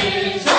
Jesus.